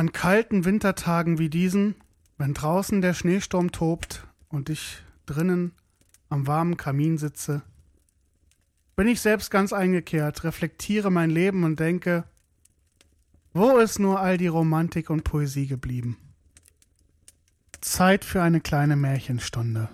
An kalten Wintertagen wie diesen, wenn draußen der Schneesturm tobt und ich drinnen am warmen Kamin sitze, bin ich selbst ganz eingekehrt, reflektiere mein Leben und denke, wo ist nur all die Romantik und Poesie geblieben? Zeit für eine kleine Märchenstunde.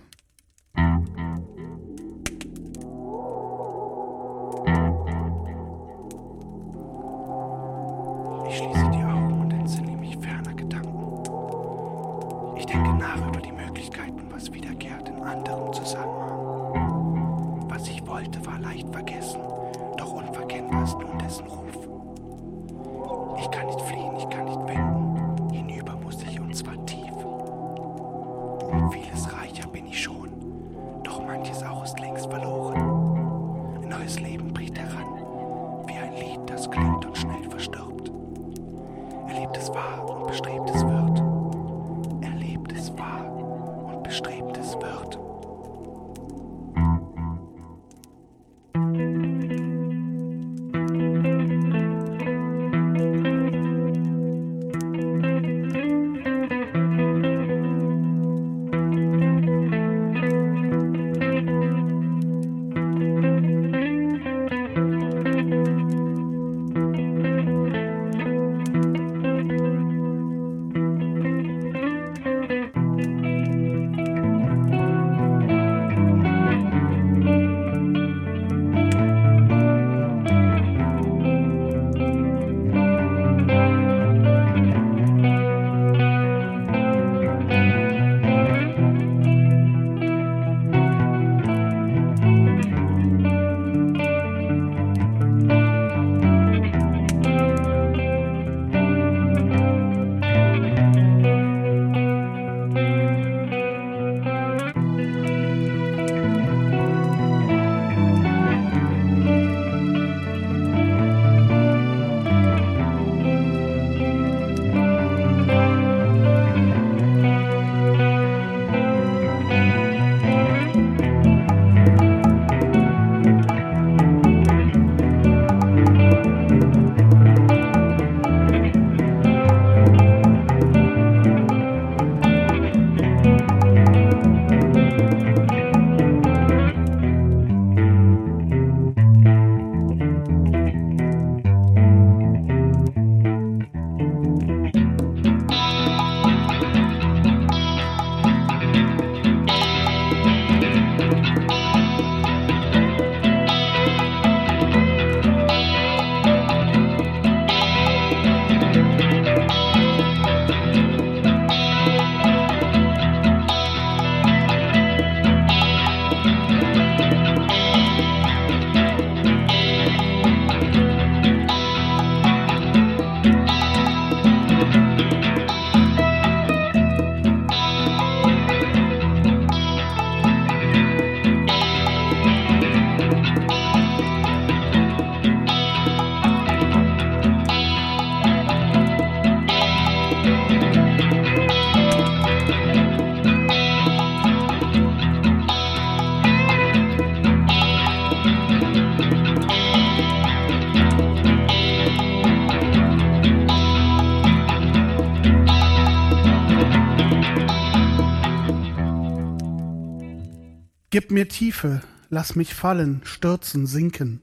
Mir Tiefe, lass mich fallen, stürzen, sinken.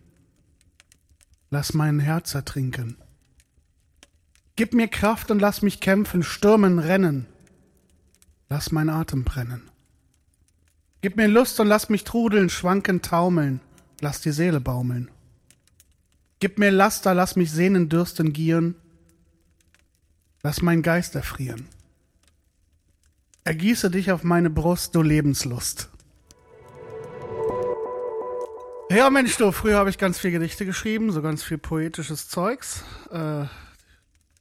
Lass mein Herz ertrinken. Gib mir Kraft und lass mich kämpfen, stürmen, rennen. Lass mein Atem brennen. Gib mir Lust und lass mich trudeln, schwanken, taumeln. Lass die Seele baumeln. Gib mir Laster, lass mich sehnen, dürsten, gieren. Lass mein Geist erfrieren. Ergieße dich auf meine Brust, du Lebenslust. Ja, Mensch, du, früher habe ich ganz viel Gedichte geschrieben, so ganz viel poetisches Zeugs. Äh,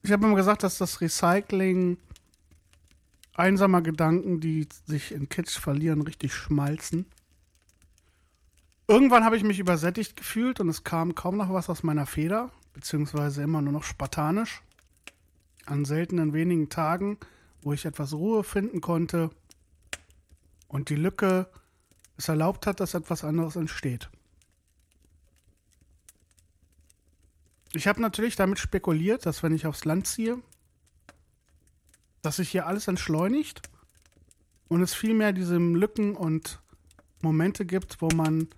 ich habe immer gesagt, dass das Recycling einsamer Gedanken, die sich in Kitsch verlieren, richtig schmalzen. Irgendwann habe ich mich übersättigt gefühlt und es kam kaum noch was aus meiner Feder, beziehungsweise immer nur noch spartanisch. An seltenen wenigen Tagen, wo ich etwas Ruhe finden konnte und die Lücke es erlaubt hat, dass etwas anderes entsteht. Ich habe natürlich damit spekuliert, dass wenn ich aufs Land ziehe, dass sich hier alles entschleunigt und es vielmehr diese Lücken und Momente gibt, wo man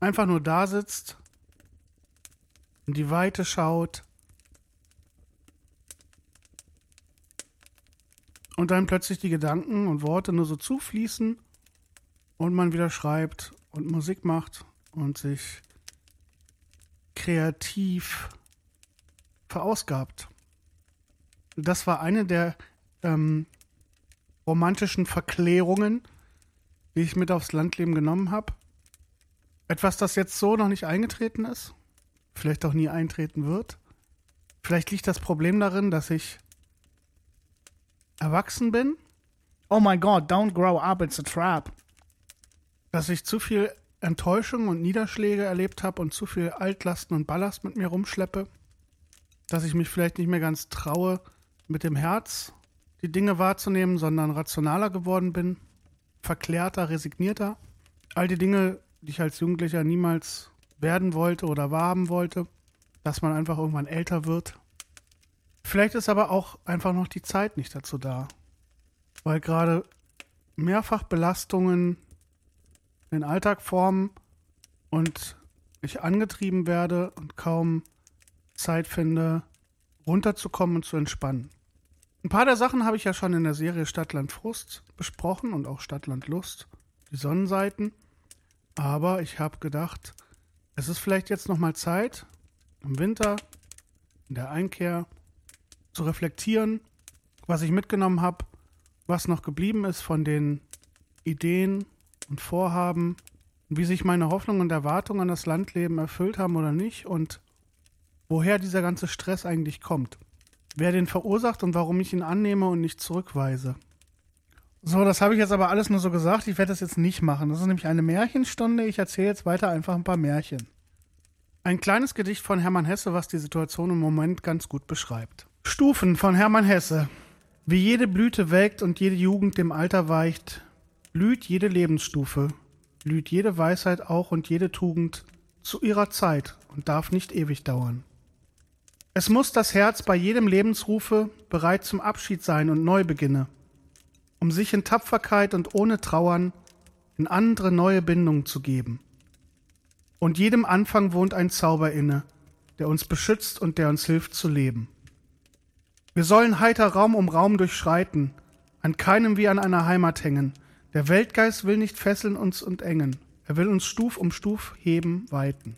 einfach nur da sitzt, in die Weite schaut und dann plötzlich die Gedanken und Worte nur so zufließen und man wieder schreibt und Musik macht und sich kreativ verausgabt. Das war eine der ähm, romantischen Verklärungen, die ich mit aufs Landleben genommen habe. Etwas, das jetzt so noch nicht eingetreten ist, vielleicht auch nie eintreten wird. Vielleicht liegt das Problem darin, dass ich erwachsen bin. Oh my god, don't grow up, it's a trap. Dass ich zu viel Enttäuschung und Niederschläge erlebt habe und zu viel Altlasten und Ballast mit mir rumschleppe. Dass ich mich vielleicht nicht mehr ganz traue, mit dem Herz die Dinge wahrzunehmen, sondern rationaler geworden bin, verklärter, resignierter. All die Dinge, die ich als Jugendlicher niemals werden wollte oder wahrhaben wollte, dass man einfach irgendwann älter wird. Vielleicht ist aber auch einfach noch die Zeit nicht dazu da, weil gerade mehrfach Den Alltag formen und ich angetrieben werde und kaum Zeit finde, runterzukommen und zu entspannen. Ein paar der Sachen habe ich ja schon in der Serie Stadtland Frust besprochen und auch Stadtland Lust, die Sonnenseiten. Aber ich habe gedacht, es ist vielleicht jetzt nochmal Zeit, im Winter, in der Einkehr, zu reflektieren, was ich mitgenommen habe, was noch geblieben ist von den Ideen und Vorhaben wie sich meine Hoffnungen und Erwartungen an das Landleben erfüllt haben oder nicht und woher dieser ganze Stress eigentlich kommt wer den verursacht und warum ich ihn annehme und nicht zurückweise. So, das habe ich jetzt aber alles nur so gesagt. Ich werde das jetzt nicht machen. Das ist nämlich eine Märchenstunde. Ich erzähle jetzt weiter einfach ein paar Märchen. Ein kleines Gedicht von Hermann Hesse, was die Situation im Moment ganz gut beschreibt. Stufen von Hermann Hesse. Wie jede Blüte welkt und jede Jugend dem Alter weicht, blüht jede Lebensstufe, blüht jede Weisheit auch und jede Tugend zu ihrer Zeit und darf nicht ewig dauern. Es muss das Herz bei jedem Lebensrufe bereit zum Abschied sein und Neubeginne, um sich in Tapferkeit und ohne Trauern in andere neue Bindungen zu geben. Und jedem Anfang wohnt ein Zauber inne, der uns beschützt und der uns hilft zu leben. Wir sollen heiter Raum um Raum durchschreiten, an keinem wie an einer Heimat hängen. Der Weltgeist will nicht fesseln uns und engen, er will uns Stuf um Stuf heben, weiten.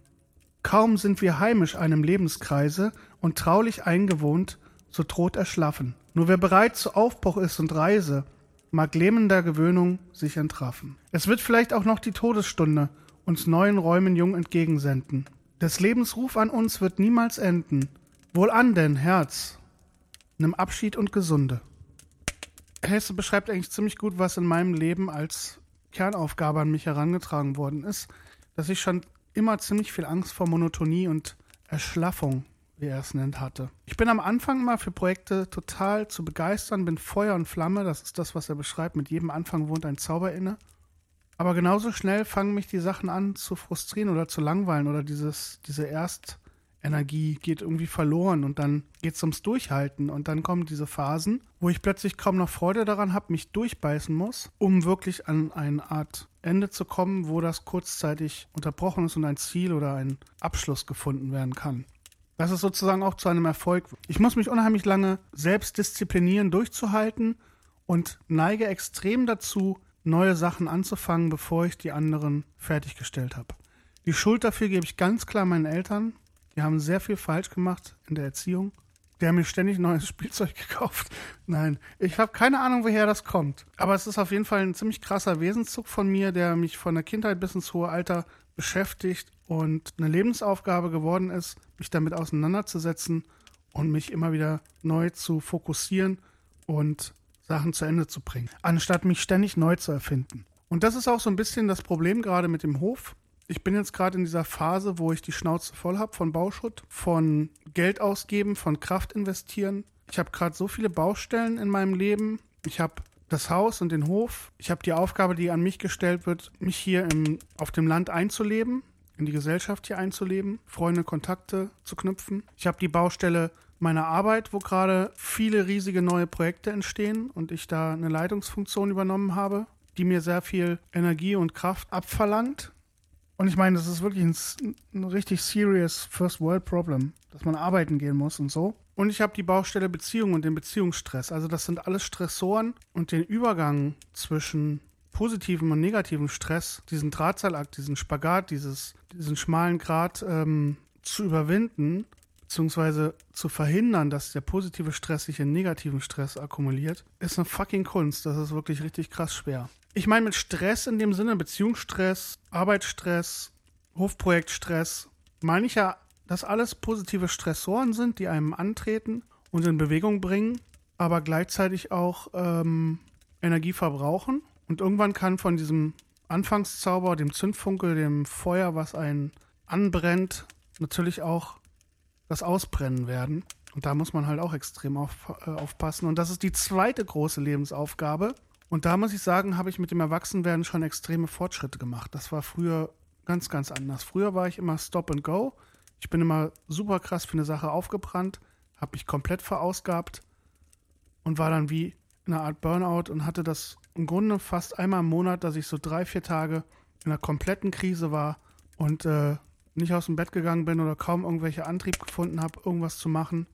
Kaum sind wir heimisch einem Lebenskreise und traulich eingewohnt, so droht erschlaffen. Nur wer bereit zu Aufbruch ist und Reise, mag lähmender Gewöhnung sich entraffen. Es wird vielleicht auch noch die Todesstunde uns neuen Räumen jung entgegensenden. Des Lebens Ruf an uns wird niemals enden. Wohlan denn, Herz, nimm Abschied und Gesunde. Hesse beschreibt eigentlich ziemlich gut, was in meinem Leben als Kernaufgabe an mich herangetragen worden ist, dass ich schon immer ziemlich viel Angst vor Monotonie und Erschlaffung, wie er es nennt, hatte. Ich bin am Anfang mal für Projekte total zu begeistern, bin Feuer und Flamme, das ist das, was er beschreibt. Mit jedem Anfang wohnt ein Zauber inne. Aber genauso schnell fangen mich die Sachen an zu frustrieren oder zu langweilen oder dieses, diese erst Energie geht irgendwie verloren und dann geht es ums Durchhalten und dann kommen diese Phasen, wo ich plötzlich kaum noch Freude daran habe, mich durchbeißen muss, um wirklich an eine Art Ende zu kommen, wo das kurzzeitig unterbrochen ist und ein Ziel oder ein Abschluss gefunden werden kann. Das ist sozusagen auch zu einem Erfolg. Ich muss mich unheimlich lange selbst disziplinieren, durchzuhalten und neige extrem dazu, neue Sachen anzufangen, bevor ich die anderen fertiggestellt habe. Die Schuld dafür gebe ich ganz klar meinen Eltern, die haben sehr viel falsch gemacht in der Erziehung. Die haben mir ständig neues Spielzeug gekauft. Nein, ich habe keine Ahnung, woher das kommt. Aber es ist auf jeden Fall ein ziemlich krasser Wesenszug von mir, der mich von der Kindheit bis ins hohe Alter beschäftigt und eine Lebensaufgabe geworden ist, mich damit auseinanderzusetzen und mich immer wieder neu zu fokussieren und Sachen zu Ende zu bringen, anstatt mich ständig neu zu erfinden. Und das ist auch so ein bisschen das Problem gerade mit dem Hof ich bin jetzt gerade in dieser Phase, wo ich die Schnauze voll habe von Bauschutt, von Geld ausgeben, von Kraft investieren. Ich habe gerade so viele Baustellen in meinem Leben. Ich habe das Haus und den Hof. Ich habe die Aufgabe, die an mich gestellt wird, mich hier im, auf dem Land einzuleben, in die Gesellschaft hier einzuleben, Freunde, Kontakte zu knüpfen. Ich habe die Baustelle, meiner Arbeit, wo gerade viele riesige neue Projekte entstehen und ich da eine Leitungsfunktion übernommen habe, die mir sehr viel Energie und Kraft abverlangt. Und ich meine, das ist wirklich ein, ein richtig serious First World Problem, dass man arbeiten gehen muss und so. Und ich habe die Baustelle Beziehung und den Beziehungsstress. Also das sind alles Stressoren und den Übergang zwischen positivem und negativem Stress, diesen Drahtseilakt, diesen Spagat, dieses, diesen schmalen Grat ähm, zu überwinden, beziehungsweise zu verhindern, dass der positive Stress sich in negativen Stress akkumuliert, ist eine fucking Kunst. Das ist wirklich richtig krass schwer. Ich meine mit Stress in dem Sinne Beziehungsstress, Arbeitsstress, Hofprojektstress, meine ich ja, dass alles positive Stressoren sind, die einem antreten und in Bewegung bringen, aber gleichzeitig auch ähm, Energie verbrauchen. Und irgendwann kann von diesem Anfangszauber, dem Zündfunkel, dem Feuer, was einen anbrennt, natürlich auch das Ausbrennen werden. Und da muss man halt auch extrem auf, äh, aufpassen. Und das ist die zweite große Lebensaufgabe. Und da muss ich sagen, habe ich mit dem Erwachsenwerden schon extreme Fortschritte gemacht. Das war früher ganz, ganz anders. Früher war ich immer Stop and Go. Ich bin immer super krass für eine Sache aufgebrannt, habe mich komplett verausgabt und war dann wie in einer Art Burnout und hatte das im Grunde fast einmal im Monat, dass ich so drei, vier Tage in einer kompletten Krise war und äh, nicht aus dem Bett gegangen bin oder kaum irgendwelche Antrieb gefunden habe, irgendwas zu machen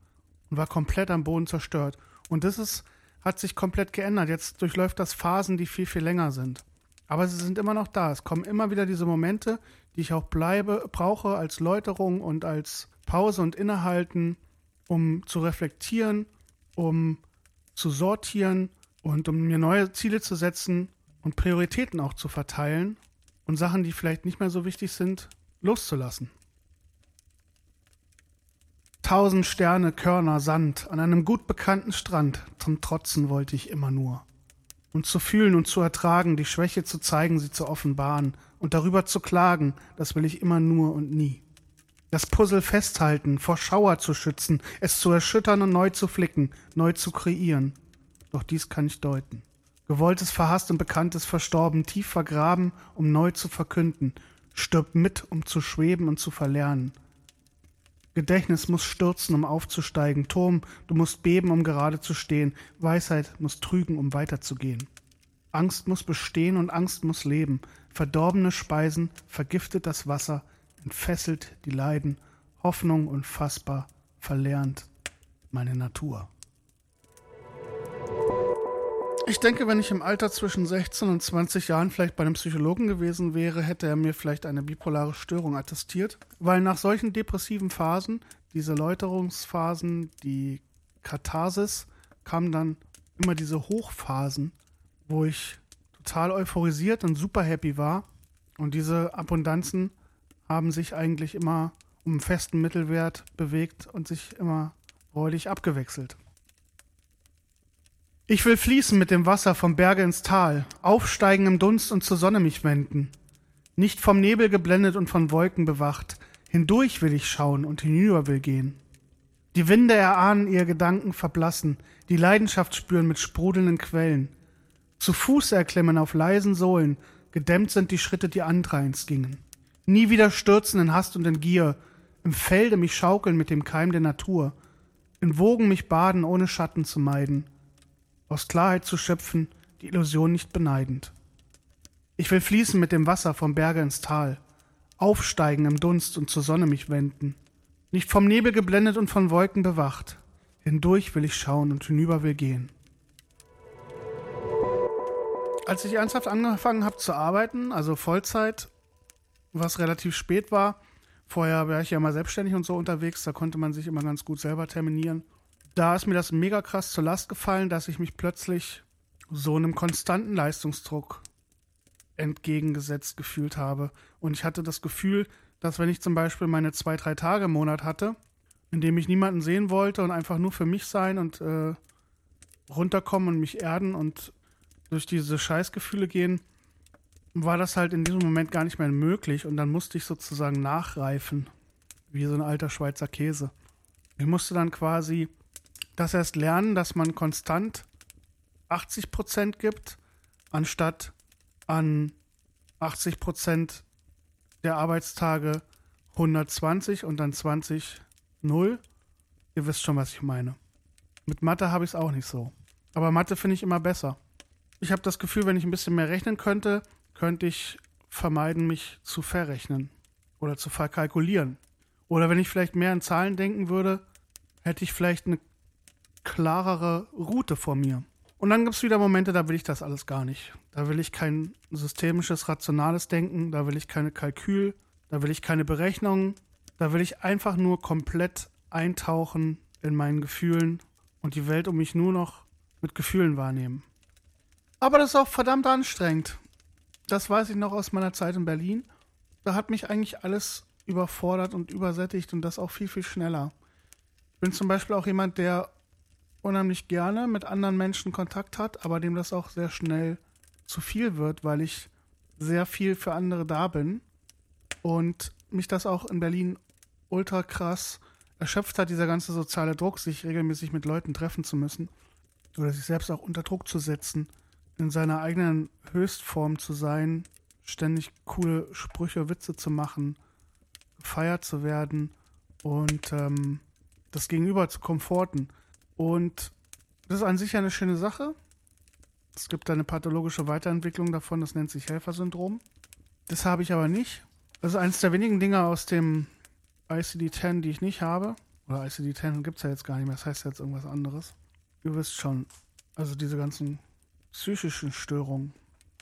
und war komplett am Boden zerstört. Und das ist, hat sich komplett geändert. Jetzt durchläuft das Phasen, die viel, viel länger sind. Aber sie sind immer noch da. Es kommen immer wieder diese Momente, die ich auch bleibe, brauche als Läuterung und als Pause und Innehalten, um zu reflektieren, um zu sortieren und um mir neue Ziele zu setzen und Prioritäten auch zu verteilen und Sachen, die vielleicht nicht mehr so wichtig sind, loszulassen. Tausend Sterne, Körner, Sand an einem gut bekannten Strand, zum Trotzen wollte ich immer nur. Und zu fühlen und zu ertragen, die Schwäche zu zeigen, sie zu offenbaren und darüber zu klagen, das will ich immer nur und nie. Das Puzzle festhalten, vor Schauer zu schützen, es zu erschüttern und neu zu flicken, neu zu kreieren. Doch dies kann ich deuten. Gewolltes verhasst und Bekanntes verstorben, tief vergraben, um neu zu verkünden, Stirb mit, um zu schweben und zu verlernen. Gedächtnis muss stürzen, um aufzusteigen. Turm, du musst beben, um gerade zu stehen. Weisheit muss trügen, um weiterzugehen. Angst muss bestehen und Angst muss leben. Verdorbene Speisen vergiftet das Wasser, entfesselt die Leiden. Hoffnung unfassbar verlernt meine Natur. Ich denke, wenn ich im Alter zwischen 16 und 20 Jahren vielleicht bei einem Psychologen gewesen wäre, hätte er mir vielleicht eine bipolare Störung attestiert. Weil nach solchen depressiven Phasen, diese Läuterungsphasen, die Katharsis, kamen dann immer diese Hochphasen, wo ich total euphorisiert und super happy war. Und diese Abundanzen haben sich eigentlich immer um einen festen Mittelwert bewegt und sich immer freudig abgewechselt. Ich will fließen mit dem Wasser vom Berge ins Tal, aufsteigen im Dunst und zur Sonne mich wenden. Nicht vom Nebel geblendet und von Wolken bewacht, hindurch will ich schauen und hinüber will gehen. Die Winde erahnen ihr Gedanken verblassen, die Leidenschaft spüren mit sprudelnden Quellen. Zu Fuß erklimmen auf leisen Sohlen, gedämmt sind die Schritte, die andreins gingen. Nie wieder stürzen in Hast und in Gier, im Felde mich schaukeln mit dem Keim der Natur, in Wogen mich baden, ohne Schatten zu meiden aus Klarheit zu schöpfen, die Illusion nicht beneidend. Ich will fließen mit dem Wasser vom Berge ins Tal, aufsteigen im Dunst und zur Sonne mich wenden, nicht vom Nebel geblendet und von Wolken bewacht, hindurch will ich schauen und hinüber will gehen. Als ich ernsthaft angefangen habe zu arbeiten, also Vollzeit, was relativ spät war, vorher war ich ja mal selbstständig und so unterwegs, da konnte man sich immer ganz gut selber terminieren da ist mir das mega krass zur Last gefallen, dass ich mich plötzlich so einem konstanten Leistungsdruck entgegengesetzt gefühlt habe. Und ich hatte das Gefühl, dass wenn ich zum Beispiel meine zwei, drei Tage im Monat hatte, in dem ich niemanden sehen wollte und einfach nur für mich sein und äh, runterkommen und mich erden und durch diese Scheißgefühle gehen, war das halt in diesem Moment gar nicht mehr möglich und dann musste ich sozusagen nachreifen, wie so ein alter Schweizer Käse. Ich musste dann quasi das erst lernen, dass man konstant 80 Prozent gibt, anstatt an 80 Prozent der Arbeitstage 120 und dann 20 0. Ihr wisst schon, was ich meine. Mit Mathe habe ich es auch nicht so. Aber Mathe finde ich immer besser. Ich habe das Gefühl, wenn ich ein bisschen mehr rechnen könnte, könnte ich vermeiden, mich zu verrechnen oder zu verkalkulieren. Oder wenn ich vielleicht mehr in Zahlen denken würde, hätte ich vielleicht eine klarere Route vor mir. Und dann gibt es wieder Momente, da will ich das alles gar nicht. Da will ich kein systemisches, rationales Denken, da will ich keine Kalkül, da will ich keine Berechnungen, da will ich einfach nur komplett eintauchen in meinen Gefühlen und die Welt um mich nur noch mit Gefühlen wahrnehmen. Aber das ist auch verdammt anstrengend. Das weiß ich noch aus meiner Zeit in Berlin. Da hat mich eigentlich alles überfordert und übersättigt und das auch viel, viel schneller. Ich bin zum Beispiel auch jemand, der unheimlich gerne mit anderen Menschen Kontakt hat, aber dem das auch sehr schnell zu viel wird, weil ich sehr viel für andere da bin und mich das auch in Berlin ultra krass erschöpft hat, dieser ganze soziale Druck, sich regelmäßig mit Leuten treffen zu müssen oder sich selbst auch unter Druck zu setzen, in seiner eigenen Höchstform zu sein, ständig coole Sprüche, Witze zu machen, gefeiert zu werden und ähm, das Gegenüber zu komforten. Und das ist an sich eine schöne Sache. Es gibt eine pathologische Weiterentwicklung davon, das nennt sich Helfersyndrom. Das habe ich aber nicht. Das ist eines der wenigen Dinge aus dem ICD-10, die ich nicht habe. Oder ICD-10 gibt es ja jetzt gar nicht mehr, das heißt jetzt irgendwas anderes. Ihr wisst schon, also diese ganzen psychischen Störungen.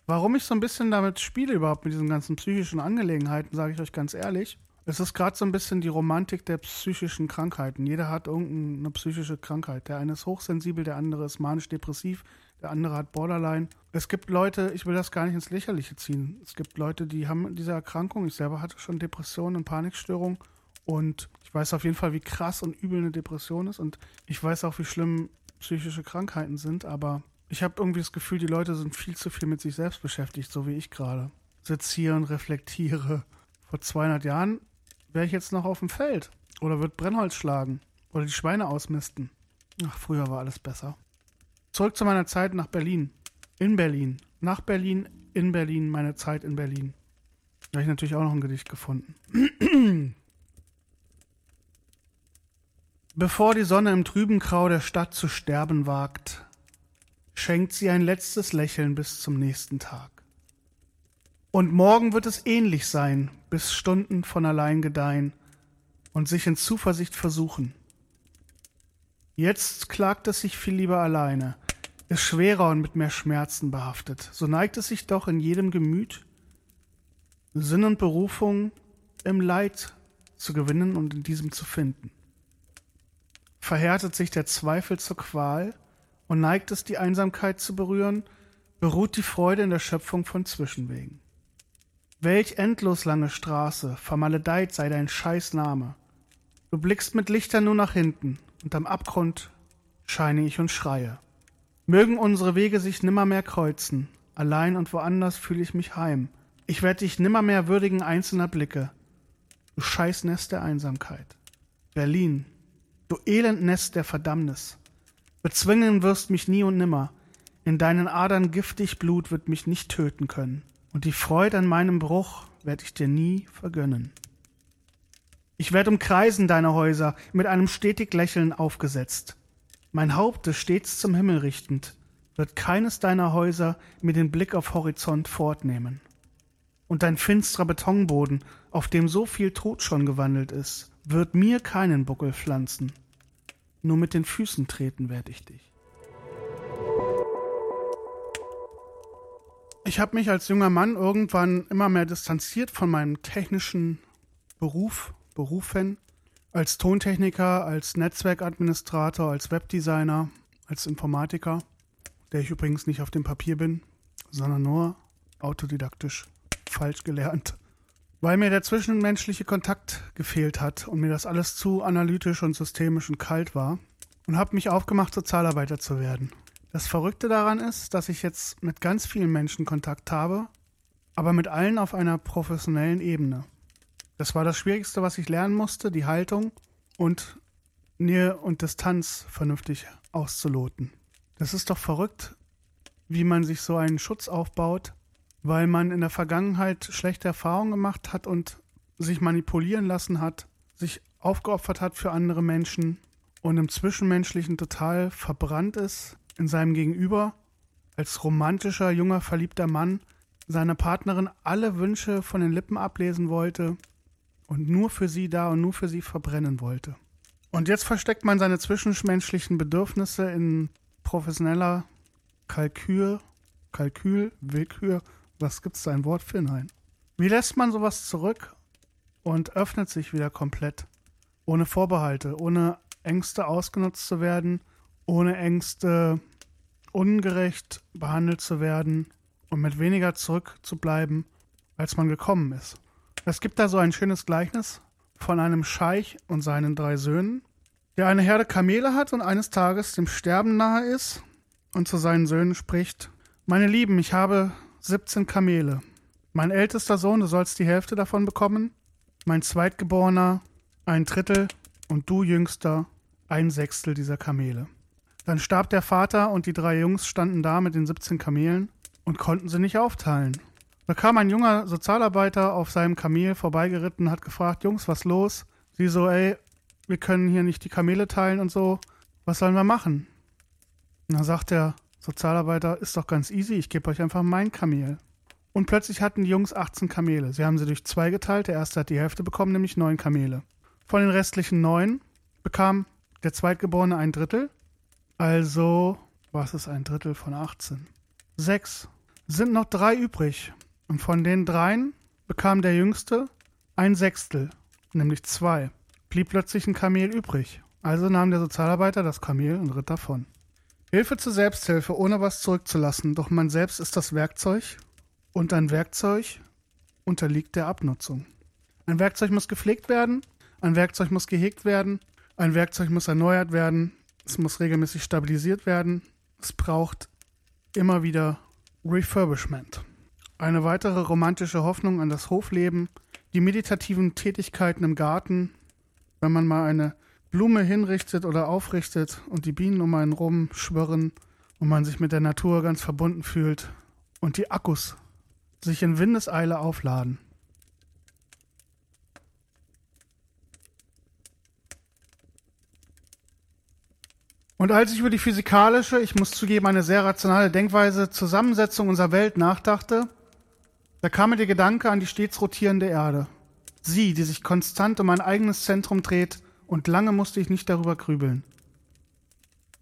Warum ich so ein bisschen damit spiele überhaupt mit diesen ganzen psychischen Angelegenheiten, sage ich euch ganz ehrlich. Es ist gerade so ein bisschen die Romantik der psychischen Krankheiten. Jeder hat irgendeine psychische Krankheit. Der eine ist hochsensibel, der andere ist manisch-depressiv, der andere hat Borderline. Es gibt Leute, ich will das gar nicht ins Lächerliche ziehen. Es gibt Leute, die haben diese Erkrankung. Ich selber hatte schon Depressionen und Panikstörungen. Und ich weiß auf jeden Fall, wie krass und übel eine Depression ist. Und ich weiß auch, wie schlimm psychische Krankheiten sind. Aber ich habe irgendwie das Gefühl, die Leute sind viel zu viel mit sich selbst beschäftigt, so wie ich gerade. Sitze hier und reflektiere. Vor 200 Jahren wäre ich jetzt noch auf dem Feld oder würde Brennholz schlagen oder die Schweine ausmisten. Ach, früher war alles besser. Zurück zu meiner Zeit nach Berlin. In Berlin. Nach Berlin, in Berlin, meine Zeit in Berlin. Da habe ich natürlich auch noch ein Gedicht gefunden. Bevor die Sonne im trüben Grau der Stadt zu sterben wagt, schenkt sie ein letztes Lächeln bis zum nächsten Tag. Und morgen wird es ähnlich sein, bis Stunden von allein gedeihen und sich in Zuversicht versuchen. Jetzt klagt es sich viel lieber alleine, ist schwerer und mit mehr Schmerzen behaftet. So neigt es sich doch in jedem Gemüt, Sinn und Berufung im Leid zu gewinnen und in diesem zu finden. Verhärtet sich der Zweifel zur Qual und neigt es, die Einsamkeit zu berühren, beruht die Freude in der Schöpfung von Zwischenwegen. Welch endlos lange Straße, vermaledeit sei dein Scheißname. Du blickst mit Lichtern nur nach hinten, und am Abgrund scheine ich und schreie. Mögen unsere Wege sich nimmermehr kreuzen, allein und woanders fühle ich mich heim. Ich werd dich nimmermehr würdigen einzelner Blicke. Du Scheißnest der Einsamkeit. Berlin, du Elendnest der Verdammnis. Bezwingen wirst mich nie und nimmer. In deinen Adern giftig Blut wird mich nicht töten können und die Freude an meinem Bruch werd ich dir nie vergönnen. Ich werd umkreisen deine Häuser, mit einem stetig Lächeln aufgesetzt. Mein Haupt ist stets zum Himmel richtend, wird keines deiner Häuser mir den Blick auf Horizont fortnehmen. Und dein finstrer Betonboden, auf dem so viel Tod schon gewandelt ist, wird mir keinen Buckel pflanzen. Nur mit den Füßen treten werd ich dich. Ich habe mich als junger Mann irgendwann immer mehr distanziert von meinem technischen Beruf, Berufen, als Tontechniker, als Netzwerkadministrator, als Webdesigner, als Informatiker, der ich übrigens nicht auf dem Papier bin, sondern nur autodidaktisch falsch gelernt. Weil mir der zwischenmenschliche Kontakt gefehlt hat und mir das alles zu analytisch und systemisch und kalt war und habe mich aufgemacht, Sozialarbeiter zu werden. Das Verrückte daran ist, dass ich jetzt mit ganz vielen Menschen Kontakt habe, aber mit allen auf einer professionellen Ebene. Das war das Schwierigste, was ich lernen musste, die Haltung und Nähe und Distanz vernünftig auszuloten. Das ist doch verrückt, wie man sich so einen Schutz aufbaut, weil man in der Vergangenheit schlechte Erfahrungen gemacht hat und sich manipulieren lassen hat, sich aufgeopfert hat für andere Menschen und im Zwischenmenschlichen total verbrannt ist in seinem Gegenüber, als romantischer, junger, verliebter Mann seiner Partnerin alle Wünsche von den Lippen ablesen wollte und nur für sie da und nur für sie verbrennen wollte. Und jetzt versteckt man seine zwischenmenschlichen Bedürfnisse in professioneller Kalkül, Kalkül, Willkür, was gibt's da ein Wort für? Nein. Wie lässt man sowas zurück und öffnet sich wieder komplett? Ohne Vorbehalte, ohne Ängste ausgenutzt zu werden, ohne Ängste ungerecht behandelt zu werden und mit weniger zurückzubleiben, als man gekommen ist. Es gibt da so ein schönes Gleichnis von einem Scheich und seinen drei Söhnen, der eine Herde Kamele hat und eines Tages dem Sterben nahe ist und zu seinen Söhnen spricht, Meine Lieben, ich habe 17 Kamele. Mein ältester Sohn, du sollst die Hälfte davon bekommen, mein zweitgeborener ein Drittel und du jüngster ein Sechstel dieser Kamele. Dann starb der Vater und die drei Jungs standen da mit den 17 Kamelen und konnten sie nicht aufteilen. Da kam ein junger Sozialarbeiter auf seinem Kamel vorbeigeritten hat gefragt, Jungs, was los? Sie so, ey, wir können hier nicht die Kamele teilen und so. Was sollen wir machen? Und dann sagt der Sozialarbeiter, ist doch ganz easy, ich gebe euch einfach mein Kamel. Und plötzlich hatten die Jungs 18 Kamele. Sie haben sie durch zwei geteilt. Der erste hat die Hälfte bekommen, nämlich neun Kamele. Von den restlichen neun bekam der Zweitgeborene ein Drittel. Also, was ist ein Drittel von 18? Sechs. Sind noch drei übrig. Und von den dreien bekam der Jüngste ein Sechstel, nämlich zwei. Blieb plötzlich ein Kamel übrig. Also nahm der Sozialarbeiter das Kamel und ritt davon. Hilfe zur Selbsthilfe, ohne was zurückzulassen. Doch man selbst ist das Werkzeug und ein Werkzeug unterliegt der Abnutzung. Ein Werkzeug muss gepflegt werden, ein Werkzeug muss gehegt werden, ein Werkzeug muss erneuert werden, es muss regelmäßig stabilisiert werden, es braucht immer wieder Refurbishment. Eine weitere romantische Hoffnung an das Hofleben, die meditativen Tätigkeiten im Garten, wenn man mal eine Blume hinrichtet oder aufrichtet und die Bienen um einen rum schwirren und man sich mit der Natur ganz verbunden fühlt und die Akkus sich in Windeseile aufladen. Und als ich über die physikalische, ich muss zugeben, eine sehr rationale Denkweise Zusammensetzung unserer Welt nachdachte, da kam mir der Gedanke an die stets rotierende Erde. Sie, die sich konstant um ein eigenes Zentrum dreht, und lange musste ich nicht darüber grübeln.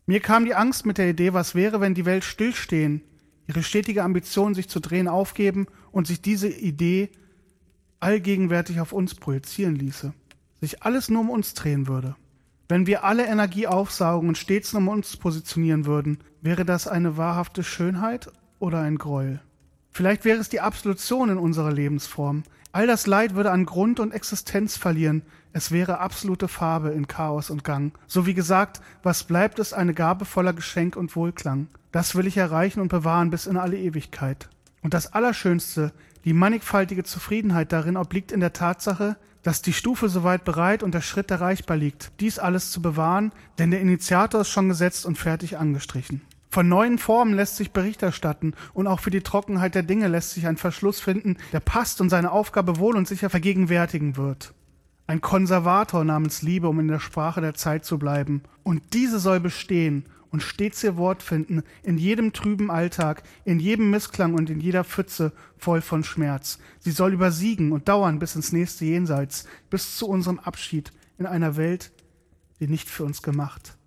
Mir kam die Angst mit der Idee, was wäre, wenn die Welt stillstehen, ihre stetige Ambition, sich zu drehen, aufgeben und sich diese Idee allgegenwärtig auf uns projizieren ließe, sich alles nur um uns drehen würde. Wenn wir alle Energie aufsaugen und stets um uns positionieren würden, wäre das eine wahrhafte Schönheit oder ein Gräuel? Vielleicht wäre es die Absolution in unserer Lebensform. All das Leid würde an Grund und Existenz verlieren. Es wäre absolute Farbe in Chaos und Gang. So wie gesagt, was bleibt, ist eine Gabe voller Geschenk und Wohlklang. Das will ich erreichen und bewahren bis in alle Ewigkeit. Und das Allerschönste, die mannigfaltige Zufriedenheit darin obliegt in der Tatsache, dass die Stufe soweit bereit und der Schritt erreichbar liegt, dies alles zu bewahren, denn der Initiator ist schon gesetzt und fertig angestrichen. Von neuen Formen lässt sich Bericht erstatten und auch für die Trockenheit der Dinge lässt sich ein Verschluss finden, der passt und seine Aufgabe wohl und sicher vergegenwärtigen wird. Ein Konservator namens Liebe, um in der Sprache der Zeit zu bleiben. Und diese soll bestehen und stets ihr Wort finden, in jedem trüben Alltag, in jedem Missklang und in jeder Pfütze voll von Schmerz. Sie soll übersiegen und dauern bis ins nächste Jenseits, bis zu unserem Abschied in einer Welt, die nicht für uns gemacht.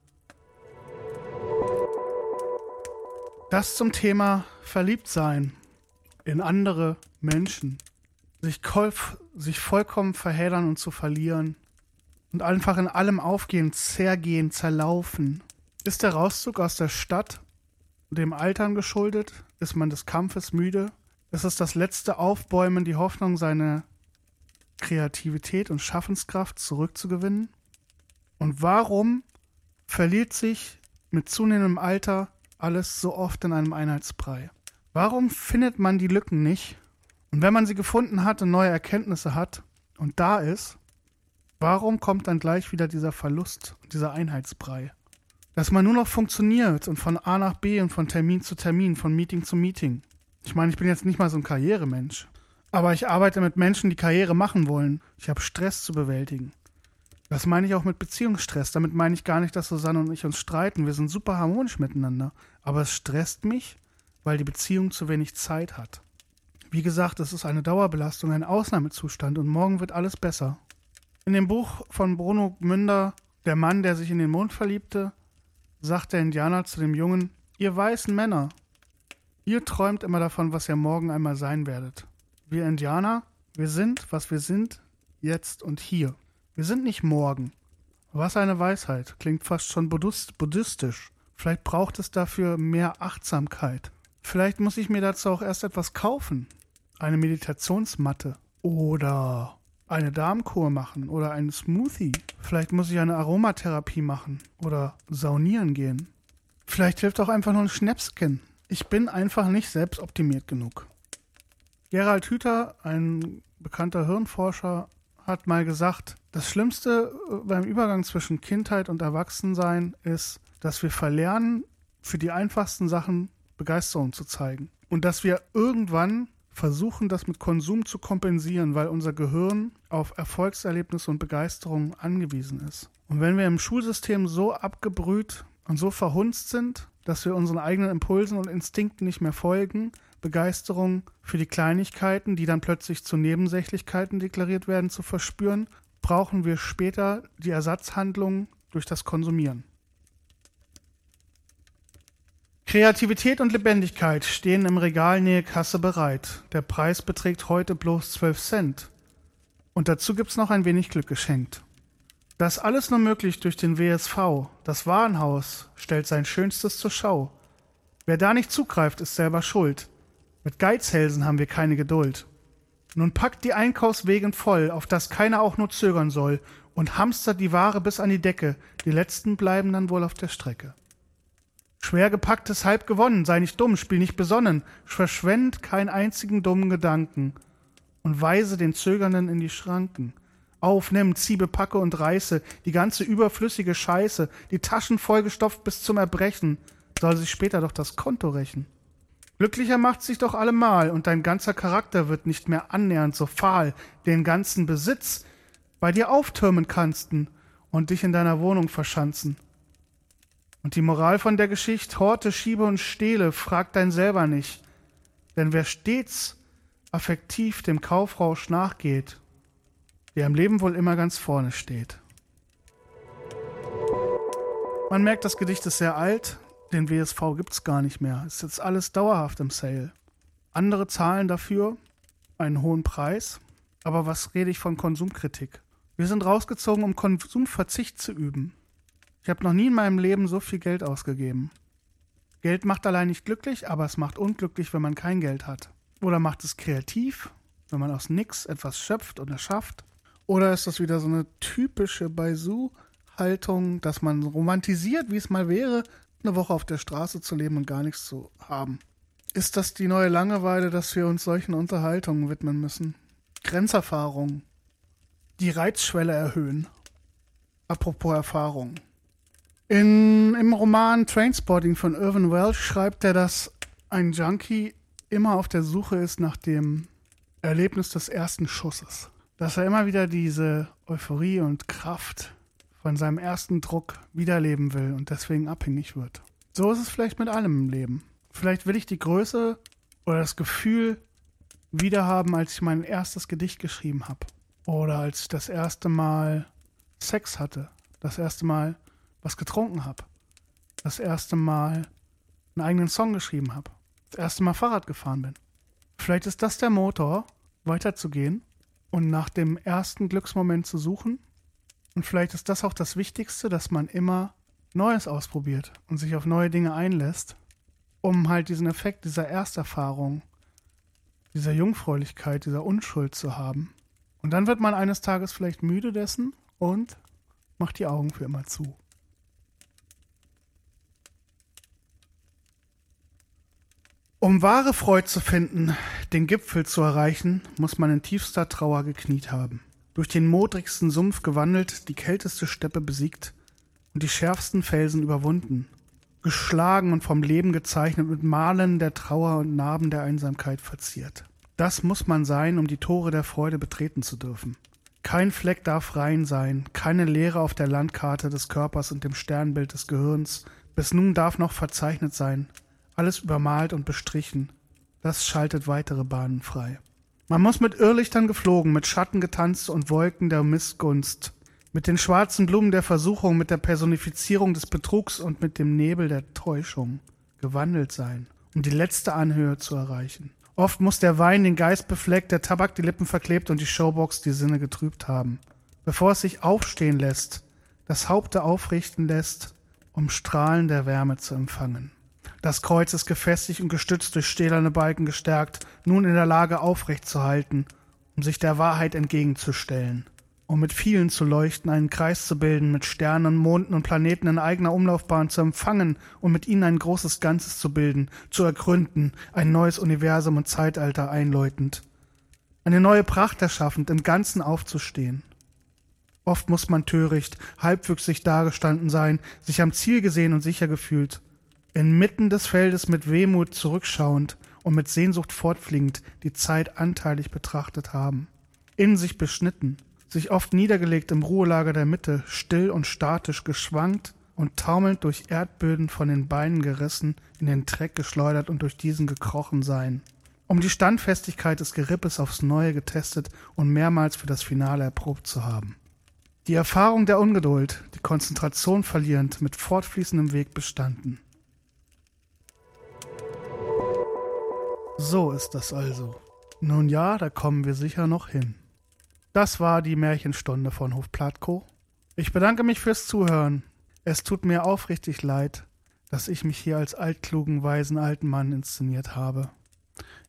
Das zum Thema Verliebtsein in andere Menschen, sich, sich vollkommen verheddern und zu verlieren und einfach in allem aufgehen, zergehen, zerlaufen. Ist der Rauszug aus der Stadt dem Altern geschuldet? Ist man des Kampfes müde? Ist es das letzte Aufbäumen, die Hoffnung, seine Kreativität und Schaffenskraft zurückzugewinnen? Und warum verliert sich mit zunehmendem Alter alles so oft in einem Einheitsbrei? Warum findet man die Lücken nicht? Und wenn man sie gefunden hat und neue Erkenntnisse hat und da ist, warum kommt dann gleich wieder dieser Verlust, dieser Einheitsbrei? Dass man nur noch funktioniert und von A nach B und von Termin zu Termin, von Meeting zu Meeting. Ich meine, ich bin jetzt nicht mal so ein Karrieremensch. Aber ich arbeite mit Menschen, die Karriere machen wollen. Ich habe Stress zu bewältigen. Das meine ich auch mit Beziehungsstress. Damit meine ich gar nicht, dass Susanne und ich uns streiten. Wir sind super harmonisch miteinander. Aber es stresst mich, weil die Beziehung zu wenig Zeit hat. Wie gesagt, es ist eine Dauerbelastung, ein Ausnahmezustand und morgen wird alles besser. In dem Buch von Bruno Münder, Der Mann, der sich in den Mond verliebte, sagt der Indianer zu dem Jungen, ihr weißen Männer, ihr träumt immer davon, was ihr morgen einmal sein werdet. Wir Indianer, wir sind, was wir sind, jetzt und hier. Wir sind nicht morgen. Was eine Weisheit, klingt fast schon buddhistisch. Vielleicht braucht es dafür mehr Achtsamkeit. Vielleicht muss ich mir dazu auch erst etwas kaufen. Eine Meditationsmatte oder eine Darmkur machen oder einen Smoothie. Vielleicht muss ich eine Aromatherapie machen oder saunieren gehen. Vielleicht hilft auch einfach nur ein Schnäpschen. Ich bin einfach nicht selbstoptimiert genug. Gerald Hüther, ein bekannter Hirnforscher, hat mal gesagt, das Schlimmste äh, beim Übergang zwischen Kindheit und Erwachsensein ist, dass wir verlernen, für die einfachsten Sachen Begeisterung zu zeigen. Und dass wir irgendwann versuchen, das mit Konsum zu kompensieren, weil unser Gehirn auf Erfolgserlebnisse und Begeisterung angewiesen ist. Und wenn wir im Schulsystem so abgebrüht und so verhunzt sind, dass wir unseren eigenen Impulsen und Instinkten nicht mehr folgen, Begeisterung für die Kleinigkeiten, die dann plötzlich zu Nebensächlichkeiten deklariert werden, zu verspüren, brauchen wir später die Ersatzhandlung durch das Konsumieren. Kreativität und Lebendigkeit stehen im Regal nähe Kasse bereit. Der Preis beträgt heute bloß 12 Cent. Und dazu gibt's noch ein wenig Glück geschenkt. Das alles nur möglich durch den WSV. Das Warenhaus stellt sein Schönstes zur Schau. Wer da nicht zugreift, ist selber schuld. Mit Geizhälsen haben wir keine Geduld. Nun packt die Einkaufswegen voll, auf das keiner auch nur zögern soll, und hamstert die Ware bis an die Decke. Die letzten bleiben dann wohl auf der Strecke. Schwer gepacktes halb gewonnen, sei nicht dumm, spiel nicht besonnen, verschwend keinen einzigen dummen Gedanken und weise den Zögernden in die Schranken. Auf, nimm, zieh, bepacke und reiße die ganze überflüssige Scheiße, die Taschen vollgestopft bis zum Erbrechen, soll sich später doch das Konto rächen. Glücklicher macht sich doch allemal und dein ganzer Charakter wird nicht mehr annähernd so fahl, den ganzen Besitz bei dir auftürmen kannsten und dich in deiner Wohnung verschanzen. Und die Moral von der Geschichte, Horte, Schiebe und Stehle, fragt dein selber nicht. Denn wer stets affektiv dem Kaufrausch nachgeht, der im Leben wohl immer ganz vorne steht. Man merkt, das Gedicht ist sehr alt, den WSV gibt's gar nicht mehr. Es ist jetzt alles dauerhaft im Sale. Andere zahlen dafür einen hohen Preis, aber was rede ich von Konsumkritik? Wir sind rausgezogen, um Konsumverzicht zu üben. Ich habe noch nie in meinem Leben so viel Geld ausgegeben. Geld macht allein nicht glücklich, aber es macht unglücklich, wenn man kein Geld hat. Oder macht es kreativ, wenn man aus nichts etwas schöpft und erschafft. Oder ist das wieder so eine typische Baisu-Haltung, dass man romantisiert, wie es mal wäre, eine Woche auf der Straße zu leben und gar nichts zu haben? Ist das die neue Langeweile, dass wir uns solchen Unterhaltungen widmen müssen? Grenzerfahrungen. Die Reizschwelle erhöhen. Apropos Erfahrung. In, Im Roman Trainspotting von Irvin Welsh schreibt er, dass ein Junkie immer auf der Suche ist nach dem Erlebnis des ersten Schusses. Dass er immer wieder diese Euphorie und Kraft von seinem ersten Druck wiederleben will und deswegen abhängig wird. So ist es vielleicht mit allem im Leben. Vielleicht will ich die Größe oder das Gefühl wiederhaben, als ich mein erstes Gedicht geschrieben habe. Oder als ich das erste Mal Sex hatte. Das erste Mal was getrunken habe, das erste Mal einen eigenen Song geschrieben habe, das erste Mal Fahrrad gefahren bin. Vielleicht ist das der Motor, weiterzugehen und nach dem ersten Glücksmoment zu suchen. Und vielleicht ist das auch das Wichtigste, dass man immer Neues ausprobiert und sich auf neue Dinge einlässt, um halt diesen Effekt dieser Ersterfahrung, dieser Jungfräulichkeit, dieser Unschuld zu haben. Und dann wird man eines Tages vielleicht müde dessen und macht die Augen für immer zu. Um wahre Freude zu finden, den Gipfel zu erreichen, muss man in tiefster Trauer gekniet haben. Durch den modrigsten Sumpf gewandelt, die kälteste Steppe besiegt und die schärfsten Felsen überwunden. Geschlagen und vom Leben gezeichnet mit Malen der Trauer und Narben der Einsamkeit verziert. Das muss man sein, um die Tore der Freude betreten zu dürfen. Kein Fleck darf rein sein, keine Leere auf der Landkarte des Körpers und dem Sternbild des Gehirns. Bis nun darf noch verzeichnet sein, alles übermalt und bestrichen. Das schaltet weitere Bahnen frei. Man muss mit Irrlichtern geflogen, mit Schatten getanzt und Wolken der Missgunst, mit den schwarzen Blumen der Versuchung, mit der Personifizierung des Betrugs und mit dem Nebel der Täuschung gewandelt sein, um die letzte Anhöhe zu erreichen. Oft muss der Wein den Geist befleckt, der Tabak die Lippen verklebt und die Showbox die Sinne getrübt haben. Bevor es sich aufstehen lässt, das Haupte aufrichten lässt, um Strahlen der Wärme zu empfangen. Das Kreuz ist gefestigt und gestützt durch stählerne Balken gestärkt, nun in der Lage aufrecht zu halten, um sich der Wahrheit entgegenzustellen, um mit vielen zu leuchten, einen Kreis zu bilden, mit Sternen, Monden und Planeten in eigener Umlaufbahn zu empfangen und mit ihnen ein großes Ganzes zu bilden, zu ergründen, ein neues Universum und Zeitalter einläutend, eine neue Pracht erschaffend, im Ganzen aufzustehen. Oft muss man töricht, halbwüchsig dagestanden sein, sich am Ziel gesehen und sicher gefühlt, inmitten des Feldes mit Wehmut zurückschauend und mit Sehnsucht fortfliegend die Zeit anteilig betrachtet haben, in sich beschnitten, sich oft niedergelegt im Ruhelager der Mitte, still und statisch geschwankt und taumelnd durch Erdböden von den Beinen gerissen, in den Dreck geschleudert und durch diesen gekrochen sein, um die Standfestigkeit des Gerippes aufs Neue getestet und mehrmals für das Finale erprobt zu haben. Die Erfahrung der Ungeduld, die Konzentration verlierend, mit fortfließendem Weg bestanden. So ist das also. Nun ja, da kommen wir sicher noch hin. Das war die Märchenstunde von Hofplatko. Ich bedanke mich fürs Zuhören. Es tut mir aufrichtig leid, dass ich mich hier als altklugen, weisen alten Mann inszeniert habe.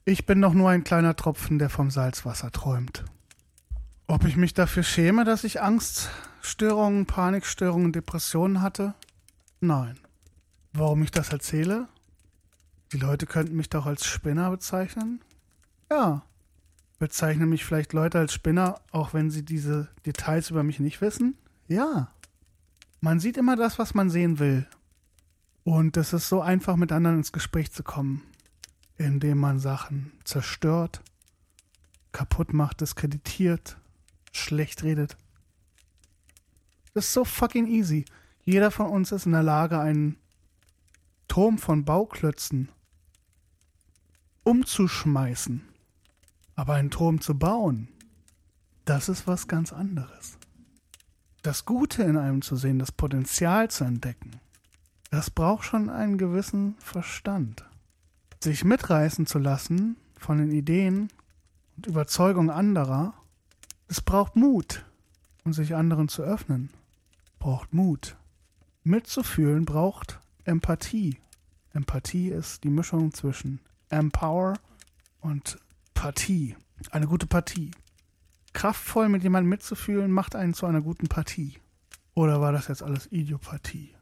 Ich bin doch nur ein kleiner Tropfen, der vom Salzwasser träumt. Ob ich mich dafür schäme, dass ich Angststörungen, Panikstörungen, Depressionen hatte? Nein. Warum ich das erzähle? Die Leute könnten mich doch als Spinner bezeichnen? Ja. Bezeichnen mich vielleicht Leute als Spinner, auch wenn sie diese Details über mich nicht wissen? Ja. Man sieht immer das, was man sehen will. Und es ist so einfach, mit anderen ins Gespräch zu kommen, indem man Sachen zerstört, kaputt macht, diskreditiert, schlecht redet. Das ist so fucking easy. Jeder von uns ist in der Lage, einen Turm von Bauklötzen umzuschmeißen. Aber einen Turm zu bauen, das ist was ganz anderes. Das Gute in einem zu sehen, das Potenzial zu entdecken, das braucht schon einen gewissen Verstand. Sich mitreißen zu lassen von den Ideen und Überzeugungen anderer, das braucht Mut. Und sich anderen zu öffnen, braucht Mut. Mitzufühlen braucht Empathie. Empathie ist die Mischung zwischen Empower und Partie. Eine gute Partie. Kraftvoll mit jemandem mitzufühlen macht einen zu einer guten Partie. Oder war das jetzt alles Idiopathie?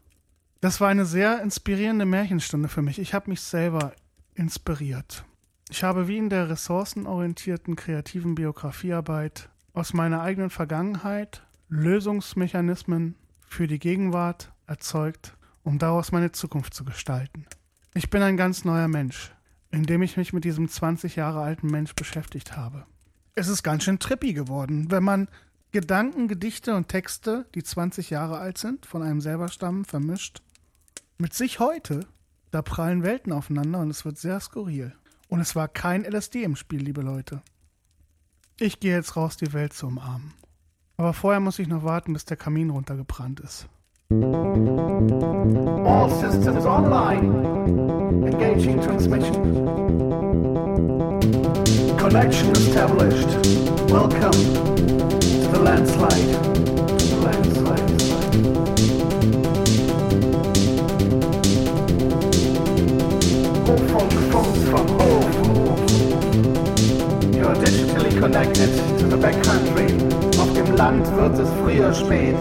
Das war eine sehr inspirierende Märchenstunde für mich. Ich habe mich selber inspiriert. Ich habe wie in der ressourcenorientierten kreativen Biografiearbeit aus meiner eigenen Vergangenheit Lösungsmechanismen für die Gegenwart erzeugt, um daraus meine Zukunft zu gestalten. Ich bin ein ganz neuer Mensch indem ich mich mit diesem 20 Jahre alten Mensch beschäftigt habe. Es ist ganz schön trippy geworden, wenn man Gedanken, Gedichte und Texte, die 20 Jahre alt sind, von einem selber stammen, vermischt. Mit sich heute, da prallen Welten aufeinander und es wird sehr skurril. Und es war kein LSD im Spiel, liebe Leute. Ich gehe jetzt raus, die Welt zu umarmen. Aber vorher muss ich noch warten, bis der Kamin runtergebrannt ist. All systems online. Engaging transmission. Connection established. Welcome to the landslide. Landslide. Hofunk phones from Hof. You're digitally connected to the backcountry. Land wird es früher spät.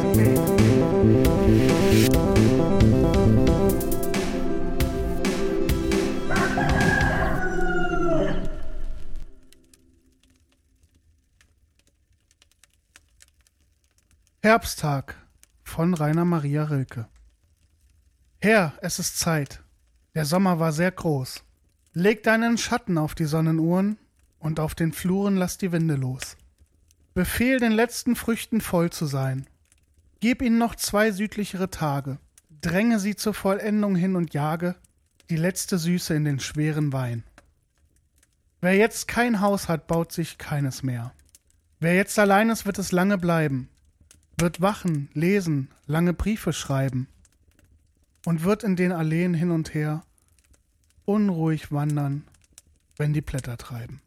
Herbsttag von Rainer Maria Rilke. Herr, es ist Zeit. Der Sommer war sehr groß. Leg deinen Schatten auf die Sonnenuhren und auf den Fluren lass die Winde los. Befehl, den letzten Früchten voll zu sein. Gib ihnen noch zwei südlichere Tage, dränge sie zur Vollendung hin und jage die letzte Süße in den schweren Wein. Wer jetzt kein Haus hat, baut sich keines mehr. Wer jetzt allein ist, wird es lange bleiben, wird wachen, lesen, lange Briefe schreiben und wird in den Alleen hin und her unruhig wandern, wenn die Blätter treiben.